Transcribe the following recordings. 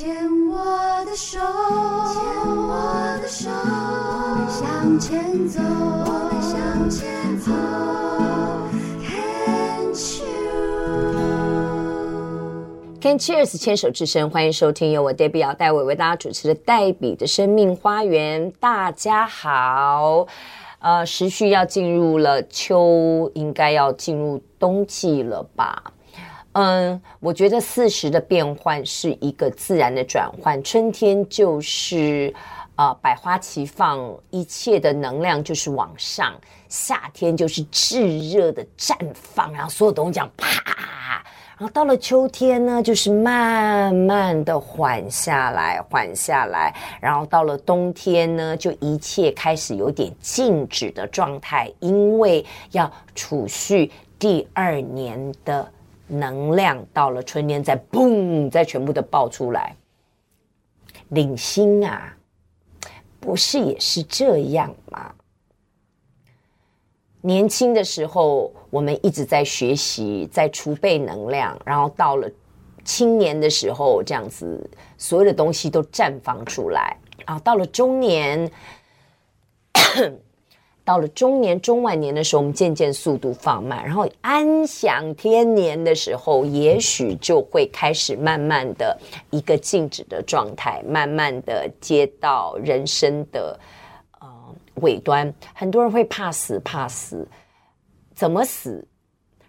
牵我的手，牵我的手，我们向前走，我们向前走。Can Cheers，牵手之声，欢迎收听由我 Debbie 姚代伟为大家主持的黛比的生命花园。大家好，呃，时序要进入了秋，应该要进入冬季了吧？嗯，我觉得四时的变换是一个自然的转换。春天就是啊、呃，百花齐放，一切的能量就是往上；夏天就是炙热的绽放，然后所有东西讲啪。然后到了秋天呢，就是慢慢的缓下来，缓下来。然后到了冬天呢，就一切开始有点静止的状态，因为要储蓄第二年的。能量到了春天，再嘣，再全部的爆出来。领星啊，不是也是这样吗？年轻的时候，我们一直在学习，在储备能量，然后到了青年的时候，这样子，所有的东西都绽放出来。啊，到了中年。到了中年、中晚年的时候，我们渐渐速度放慢，然后安享天年的时候，也许就会开始慢慢的一个静止的状态，慢慢的接到人生的呃尾端。很多人会怕死，怕死，怎么死？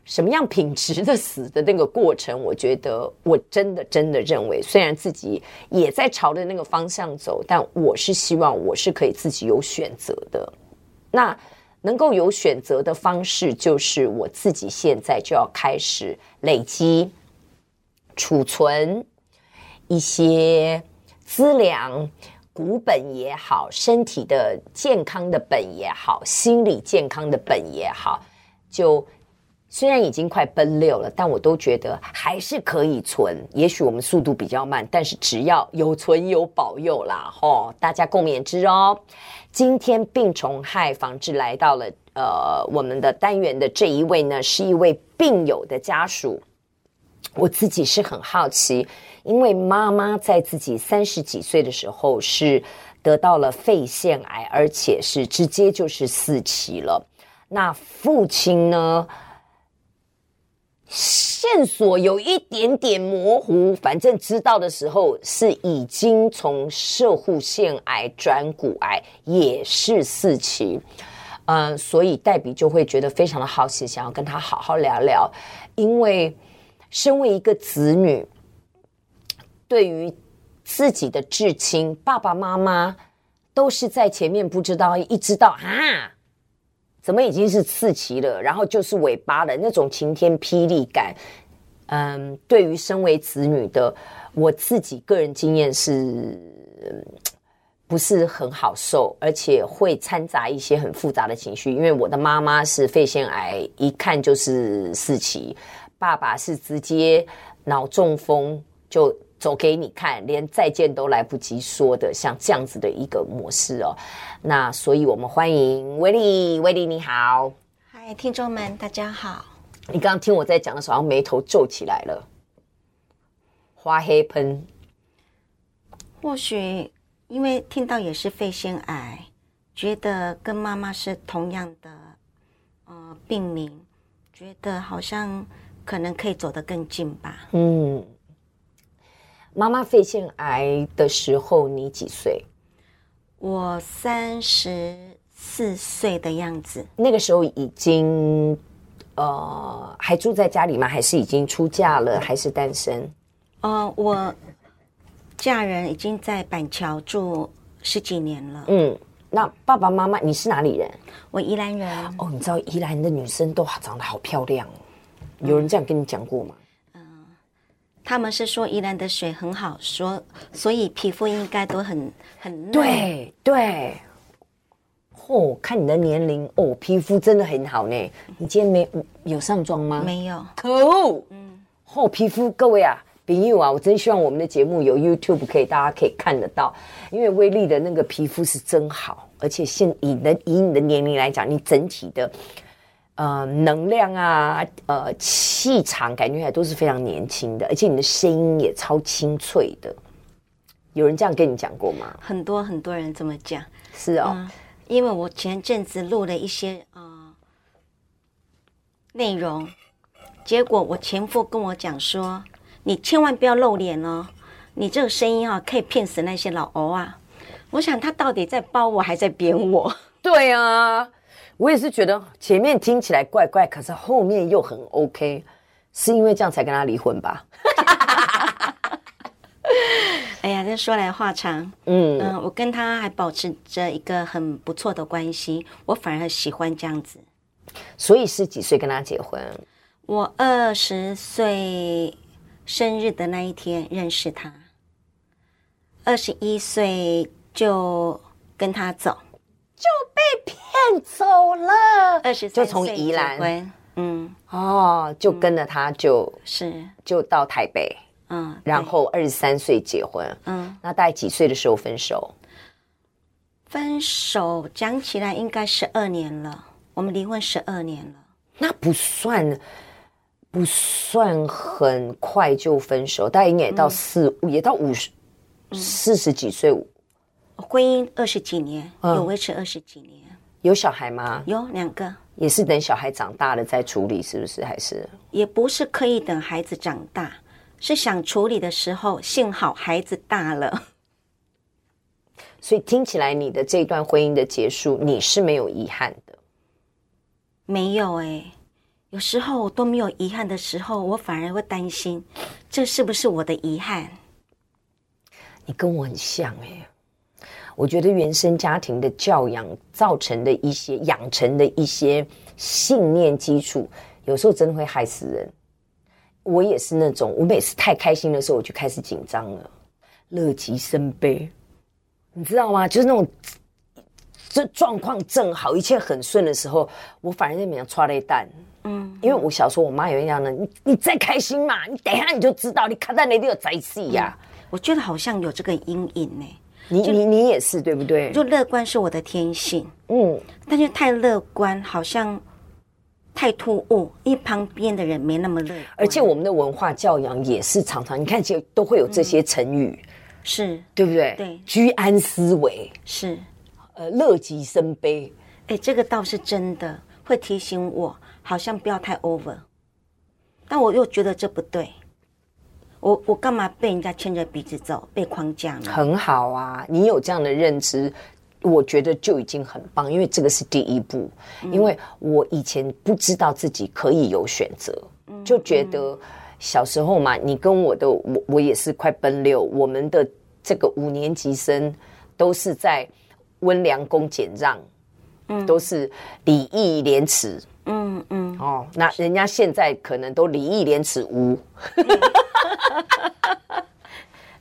什么样品质的死的那个过程？我觉得我真的真的认为，虽然自己也在朝着那个方向走，但我是希望我是可以自己有选择的。那能够有选择的方式，就是我自己现在就要开始累积、储存一些资粮，股本也好，身体的健康的本也好，心理健康的本也好，就。虽然已经快奔六了，但我都觉得还是可以存。也许我们速度比较慢，但是只要有存有保佑啦，吼！大家共勉之哦。今天病虫害防治来到了呃我们的单元的这一位呢，是一位病友的家属。我自己是很好奇，因为妈妈在自己三十几岁的时候是得到了肺腺癌，而且是直接就是四期了。那父亲呢？线索有一点点模糊，反正知道的时候是已经从射护腺癌转骨癌，也是四期，嗯，所以黛比就会觉得非常的好奇，想要跟他好好聊聊。因为身为一个子女，对于自己的至亲爸爸妈妈，都是在前面不知道，一知道啊。怎么已经是四期了？然后就是尾巴了那种晴天霹雳感。嗯，对于身为子女的我自己个人经验是，不是很好受，而且会掺杂一些很复杂的情绪。因为我的妈妈是肺腺癌，一看就是四期；爸爸是直接脑中风就。走给你看，连再见都来不及说的，像这样子的一个模式哦。那所以，我们欢迎威利，威利你好，嗨，听众们大家好。你刚刚听我在讲的时候，眉头皱起来了，花黑喷。或许因为听到也是肺腺癌，觉得跟妈妈是同样的呃病名，觉得好像可能可以走得更近吧。嗯。妈妈肺腺癌的时候，你几岁？我三十四岁的样子。那个时候已经，呃，还住在家里吗？还是已经出嫁了？还是单身？呃，我嫁人已经在板桥住十几年了。嗯，那爸爸妈妈，你是哪里人？我宜兰人。哦，你知道宜兰的女生都长得好漂亮哦。有人这样跟你讲过吗？他们是说宜兰的水很好，说所以皮肤应该都很很嫩。对对，哦，看你的年龄哦，皮肤真的很好呢。你今天没有上妆吗？没有。可恶，嗯，哦，皮肤各位啊，朋友啊，我真希望我们的节目有 YouTube 可以大家可以看得到，因为威力的那个皮肤是真好，而且现以的以你的年龄来讲，你整体的。呃，能量啊，呃，气场感觉还都是非常年轻的，而且你的声音也超清脆的。有人这样跟你讲过吗？很多很多人这么讲。是哦，嗯，因为我前阵子录了一些呃内容，结果我前夫跟我讲说：“你千万不要露脸哦，你这个声音啊，可以骗死那些老欧啊。”我想他到底在包我，还在贬我？对啊，我也是觉得前面听起来怪怪，可是后面又很 OK，是因为这样才跟他离婚吧？哎呀，这说来话长。嗯嗯、呃，我跟他还保持着一个很不错的关系，我反而喜欢这样子。所以是几岁跟他结婚？我二十岁生日的那一天认识他，二十一岁就跟他走，就被骗走了。二十就从宜兰，嗯，哦，就跟着他就，就是。就到台北。嗯，然后二十三岁结婚，嗯，那大概几岁的时候分手？分手讲起来应该十二年了，我们离婚十二年了，那不算不算很快就分手，大概应该也到四，嗯、也到五十四十几岁，婚姻二十几年，嗯、有维持二十几年，有小孩吗？有两个，也是等小孩长大了再处理，是不是？还是也不是刻意等孩子长大。是想处理的时候，幸好孩子大了，所以听起来你的这段婚姻的结束，你是没有遗憾的。没有哎、欸，有时候我都没有遗憾的时候，我反而会担心，这是不是我的遗憾？你跟我很像哎、欸，我觉得原生家庭的教养造成的一些养成的一些信念基础，有时候真的会害死人。我也是那种，我每次太开心的时候，我就开始紧张了，乐极生悲，你知道吗？就是那种这状况正好，一切很顺的时候，我反而在面抓了一蛋。嗯，因为我小时候我妈有一样的，你你再开心嘛，你等一下你就知道，你看到那里有灾事呀。我觉得好像有这个阴影呢。你你你也是对不对？就乐观是我的天性，嗯，但是太乐观好像。太突兀，因为旁边的人没那么乐观，而且我们的文化教养也是常常，你看，其实都会有这些成语，嗯、是。对不对？对，居安思危。是，呃，乐极生悲，哎，这个倒是真的，会提醒我，好像不要太 over，但我又觉得这不对，我我干嘛被人家牵着鼻子走，被框架呢？很好啊，你有这样的认知。我觉得就已经很棒，因为这个是第一步。嗯、因为我以前不知道自己可以有选择，嗯、就觉得小时候嘛，你跟我的我我也是快奔六，我们的这个五年级生都是在温良恭俭让，嗯，都是礼义廉耻，嗯嗯，哦，那人家现在可能都礼义廉耻无。嗯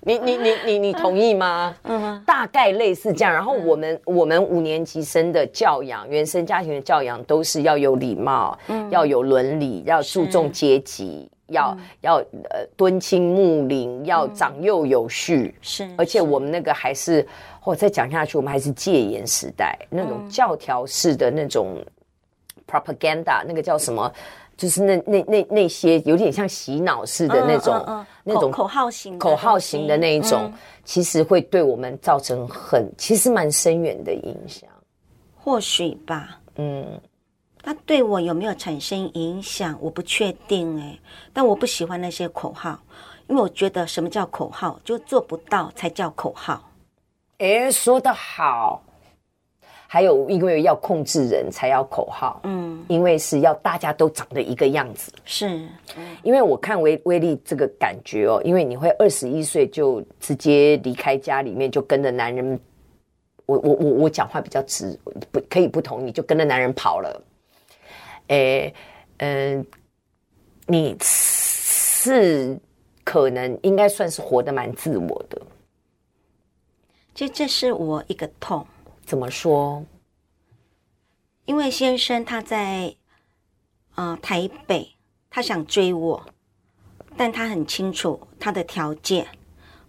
你你你你你同意吗？嗯，大概类似这样。然后我们、嗯、我们五年级生的教养，原生家庭的教养都是要有礼貌，嗯，要有伦理，要注重阶级，要、嗯、要呃敦亲睦邻，要长幼有序。是，而且我们那个还是，我、哦、再讲下去，我们还是戒严时代那种教条式的那种 propaganda，那个叫什么？就是那那那那些有点像洗脑式的那种，嗯嗯嗯、那种口号型口号型的那一种，嗯、其实会对我们造成很其实蛮深远的影响。或许吧，嗯，它对我有没有产生影响，我不确定哎、欸。但我不喜欢那些口号，因为我觉得什么叫口号，就做不到才叫口号。哎，说得好。还有，因为要控制人才要口号，嗯，因为是要大家都长得一个样子，是，嗯、因为我看威威利这个感觉哦，因为你会二十一岁就直接离开家里面，就跟着男人，我我我我讲话比较直，不可以不同意，就跟着男人跑了，诶，嗯、呃，你是可能应该算是活得蛮自我的，这这是我一个痛。怎么说？因为先生他在，呃，台北，他想追我，但他很清楚他的条件，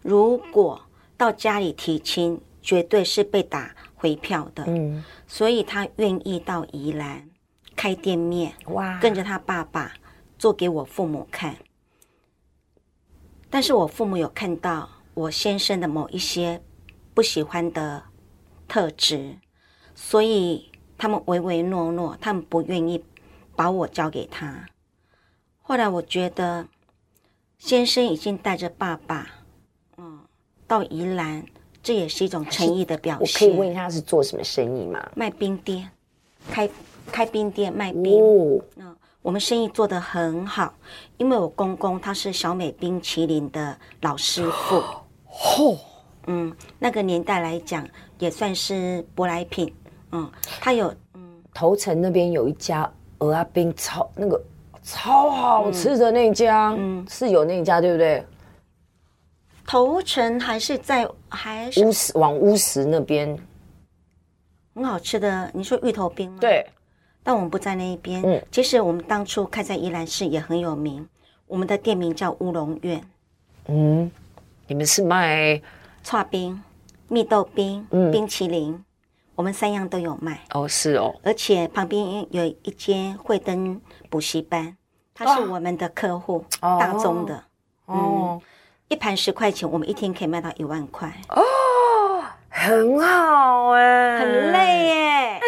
如果到家里提亲，绝对是被打回票的。嗯，所以他愿意到宜兰开店面，哇，跟着他爸爸做给我父母看。但是我父母有看到我先生的某一些不喜欢的特质，所以他们唯唯诺诺，他们不愿意把我交给他。后来我觉得，先生已经带着爸爸，嗯，到宜兰，这也是一种诚意的表现。我可以问一下，是做什么生意吗？卖冰店，开开冰店卖冰。哦，嗯，我们生意做得很好，因为我公公他是小美冰淇淋的老师傅。哦，嗯，那个年代来讲，也算是舶来品。嗯，它有，嗯，头城那边有一家蚵仔冰超那个。超好吃的那家，嗯，是有那家对不对？头城还是在还是乌石往乌石那边，很好吃的。你说芋头冰吗？对，但我们不在那一边。嗯，其实我们当初开在宜兰市也很有名，我们的店名叫乌龙院。嗯，你们是卖剉冰、蜜豆冰、嗯、冰淇淋，我们三样都有卖。哦，是哦，而且旁边有一间慧灯补习班。他是我们的客户，哦、大宗的，哦、嗯，一盘十块钱，我们一天可以卖到一万块，哦，很好哎，很累耶，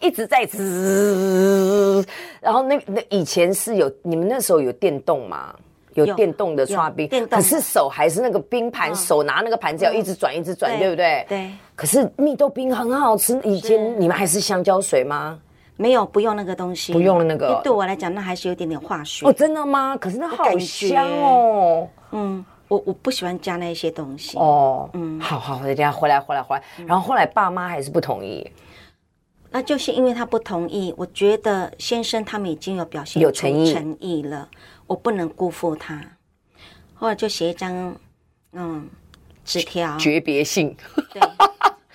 一直在吃，然后那那以前是有你们那时候有电动吗？有电动的刷冰，电动，可是手还是那个冰盘，哦、手拿那个盘子要一直转一直转，对，对不对？对。可是蜜豆冰很好吃，以前你们还是香蕉水吗？没有，不用那个东西。不用那个。对我来讲，那还是有点点化学。哦，真的吗？可是那好香哦。嗯，我我不喜欢加那些东西。哦，嗯，好好，等下回来回来回来。然后后来爸妈还是不同意。那就是因为他不同意，我觉得先生他们已经有表现有诚意诚意了，我不能辜负他。后来就写一张嗯纸条，诀别信。对，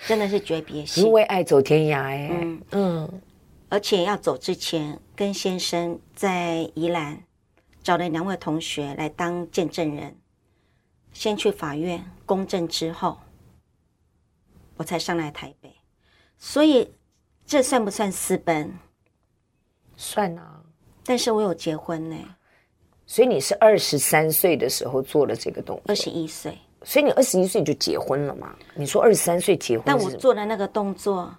真的是诀别信，因为爱走天涯哎。嗯嗯。而且要走之前，跟先生在宜兰找了两位同学来当见证人，先去法院公证之后，我才上来台北。所以这算不算私奔？算啊。但是我有结婚呢。所以你是二十三岁的时候做了这个动作？二十一岁。所以你二十一岁就结婚了嘛？你说二十三岁结婚，但我做的那个动作。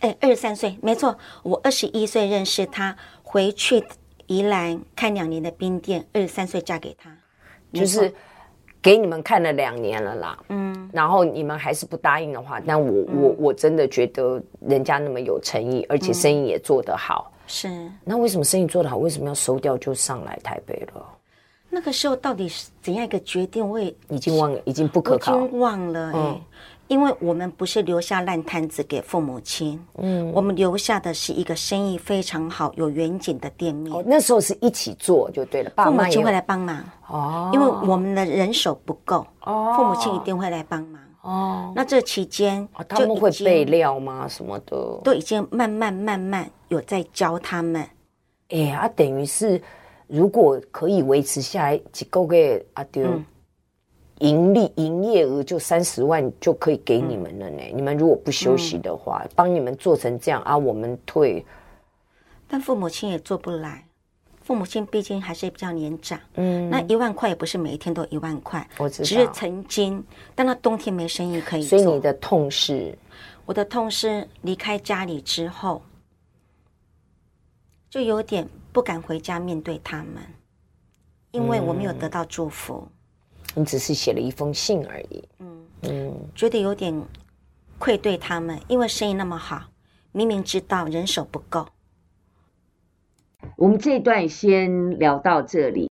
哎，二十三岁，没错，我二十一岁认识他，回去宜兰开两年的冰店，二十三岁嫁给他，就是给你们看了两年了啦。嗯，然后你们还是不答应的话，但我、嗯、我我真的觉得人家那么有诚意，而且生意也做得好，嗯、是。那为什么生意做得好，为什么要收掉就上来台北了？那个时候到底是怎样一个决定？我也已经忘了，已经不可靠，已经忘了、欸。嗯。因为我们不是留下烂摊子给父母亲，嗯，我们留下的是一个生意非常好、有远景的店面。哦，那时候是一起做就对了，爸父母亲会来帮忙哦，因为我们的人手不够，哦，父母亲一定会来帮忙哦。那这期间，哦，他们会备料吗？什么的都已经慢慢慢慢有在教他们。哎呀，啊，等于是如果可以维持下来几个月啊，对。嗯盈利营业额就三十万就可以给你们了呢。嗯、你们如果不休息的话，嗯、帮你们做成这样啊，我们退。但父母亲也做不来，父母亲毕竟还是比较年长。嗯，那一万块也不是每一天都一万块，我知道。只是曾经，但那冬天没生意可以做。所以你的痛是？我的痛是离开家里之后，就有点不敢回家面对他们，因为我没有得到祝福。你只是写了一封信而已。嗯嗯，觉得有点愧对他们，因为生意那么好，明明知道人手不够。我们这段先聊到这里。